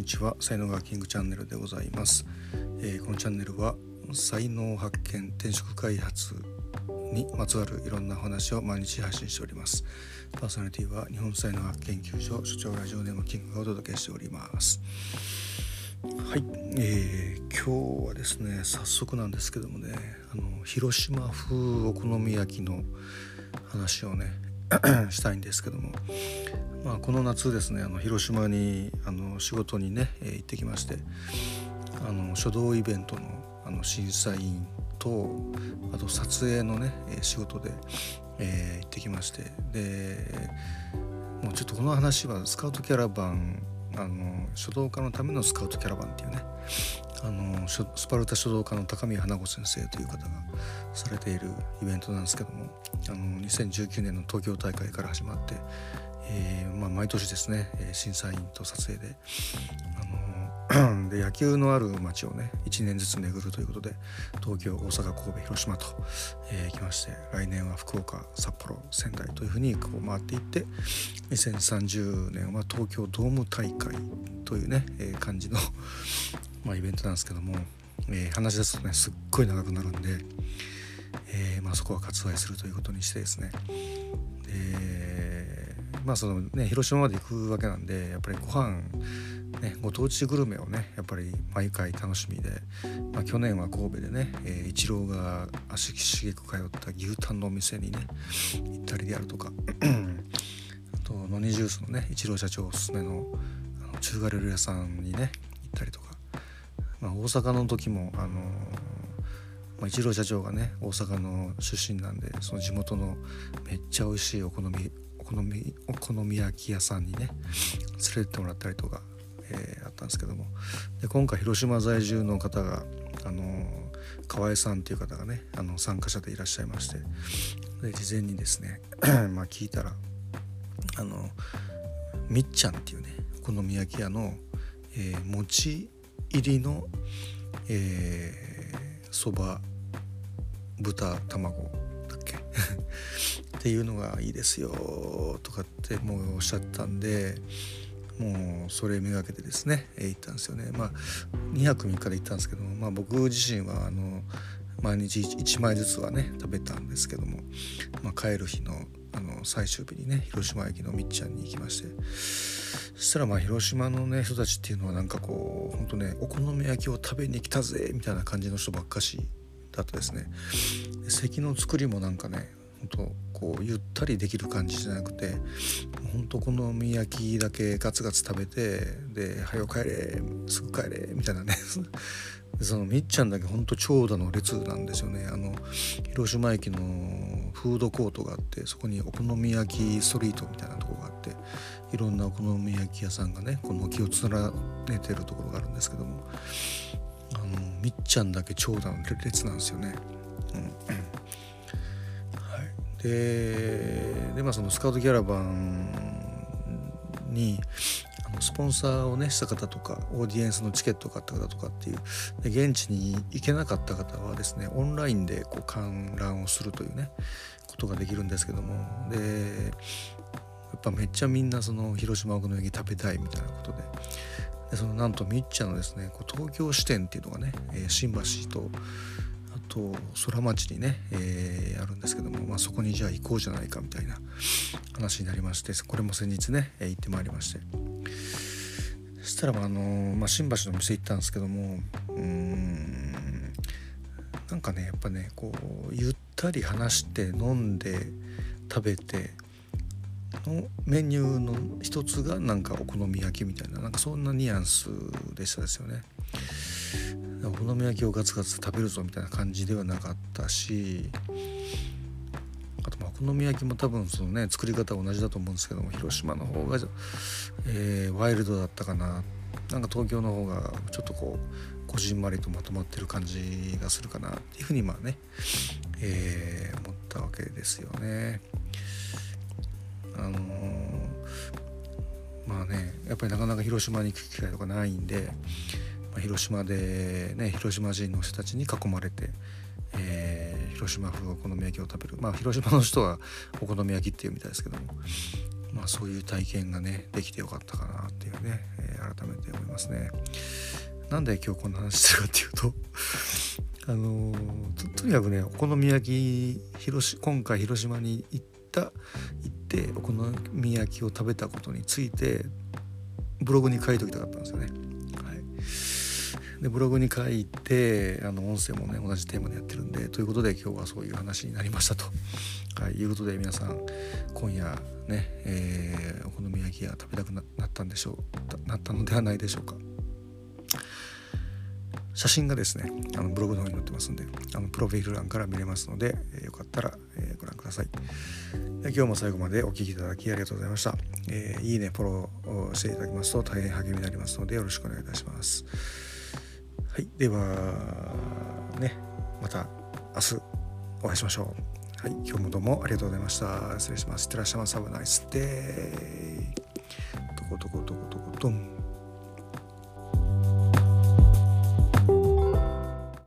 にちは。才能学キングチャンネルでございます、えー、このチャンネルは才能発見転職開発にまつわるいろんな話を毎日配信しております。パーソナリティは日本才能学研究所所長ラジオネームキングがお届けしております。はい、えー、今日はですね早速なんですけどもねあの広島風お好み焼きの話をね したいんですけども。まあ、この夏ですねあの広島にあの仕事にね、えー、行ってきましてあの書道イベントのあの審査員とあと撮影のね仕事で、えー、行ってきまして。でもうちょっとこの話はスカウトキャラバンあの書道家のためのスカウトキャラバンっていうねあのスパルタ書道家の高見花子先生という方がされているイベントなんですけどもあの2019年の東京大会から始まって、えー、まあ、毎年ですね審査員と撮影であ で野球のある街をね1年ずつ巡るということで東京大阪神戸広島と、えー、来まして来年は福岡札幌仙台というふうにこう回っていって2030年は東京ドーム大会というね、えー、感じの まあ、イベントなんですけども、えー、話し出すとねすっごい長くなるんで、えまあ、そこは割愛するということにしてですね。でまあそのね広島まで行くわけなんでやっぱりご飯ね、ご当地グルメをねやっぱり毎回楽しみで、まあ、去年は神戸でね、えー、イチローが足しげく通った牛タンのお店にね行ったりであるとかあとノニジュースのねイチロー社長おすすめのあの中華料理屋さんにね行ったりとか、まあ、大阪の時もあのーまあ、一郎社長がね大阪の出身なんでその地元のめっちゃ美味しいお好みお好みお好み焼き屋さんにね連れてってもらったりとか、ですけども。で今回広島在住の方があの河合さんっていう方がねあの参加者でいらっしゃいまして。で事前にですね まあ聞いたらあのみっちゃんっていうねお好み焼き屋の、えー、餅入りのそば、えー、豚卵だっけ？っていうのがいいですよとかってもうおっしゃったんでもうそれめがけてですね、え、行ったんですよね。まあ2泊3日で行ったんですけども、まあ、僕自身はあの毎日1枚ずつはね食べたんですけども、まあ、帰る日のあの最終日にね広島駅のみっちゃんに行きましてそしたらまあ広島のね人たちっていうのはなんかこうほんとねお好み焼きを食べに来たぜみたいな感じの人ばっかしだったですね。席の作りもなんかねとこうゆったりできる感じじゃなくてほんとお好み焼きだけガツガツ食べてで「はよ帰れすぐ帰れ」みたいなね そのみっちゃんだけほんと長蛇の列なんですよねあの広島駅のフードコートがあってそこにお好み焼きストリートみたいなとこがあっていろんなお好み焼き屋さんがねこの軒を連ねてるところがあるんですけどもあのみっちゃんだけ長蛇の列なんですよね。でで、まあ、そのスカウトキャラバンにあのスポンサーをねした方とかオーディエンスのチケットを買った方とかっていうで現地に行けなかった方はですねオンラインでこう観覧をするというねことができるんですけどもでやっぱめっちゃみんなその広島お好み焼き食べたいみたいなことででそのなんとみっちゃんのですねこう東京支店っていうのがね、えー、新橋とと空町にね、えー、あるんですけども、まあ、そこにじゃあ行こうじゃないかみたいな話になりましてこれも先日ね、えー、行ってまいりましてそしたら、あのまあ、新橋の店行ったんですけどもうんなんかねやっぱねこうゆったり話して飲んで食べてのメニューの一つがなんかお好み焼きみたいななんかそんなニュアンスでしたですよね。お好み焼きをガツガツ食べるぞみたいな感じではなかったしあとまあお好み焼きも多分そのね作り方同じだと思うんですけども広島の方が、えー、ワイルドだったかななんか東京の方がちょっとこうこじんまりとまとまってる感じがするかなっていうふうにまあね、えー、思ったわけですよね。あのー、まあねやっぱりなかなか広島に行く機会とかないんで、広島で、ね、広島人の人たちに囲まれて、えー、広島風お好み焼きを食べるまあ広島の人はお好み焼きっていうみたいですけども、まあ、そういう体験がねできてよかったかなっていうね、えー、改めて思いますね。なんで今日こんな話してるかっていうと あのー、とにかくねお好み焼き広今回広島に行った行ってお好み焼きを食べたことについてブログに書いておきたかったんですよね。でブログに書いてあの音声もね同じテーマでやってるんでということで今日はそういう話になりましたと、はい、いうことで皆さん今夜ね、えー、お好み焼きが食べたくなったんでしょうなったのではないでしょうか。写真がですねあのブログの方に載ってますんであのプロフィール欄から見れますので、えー、よかったら、えー、ご覧ください。今日も最後までお聴きいただきありがとうございました、えー、いいねフォローしていただきますと大変励みになりますのでよろしくお願いいたします。はいではねまた明日お会いしましょう。はい今日もどうもありがとうございました。失礼します。いってらっしゃいませ。Have a nice day どこどこどこどこどん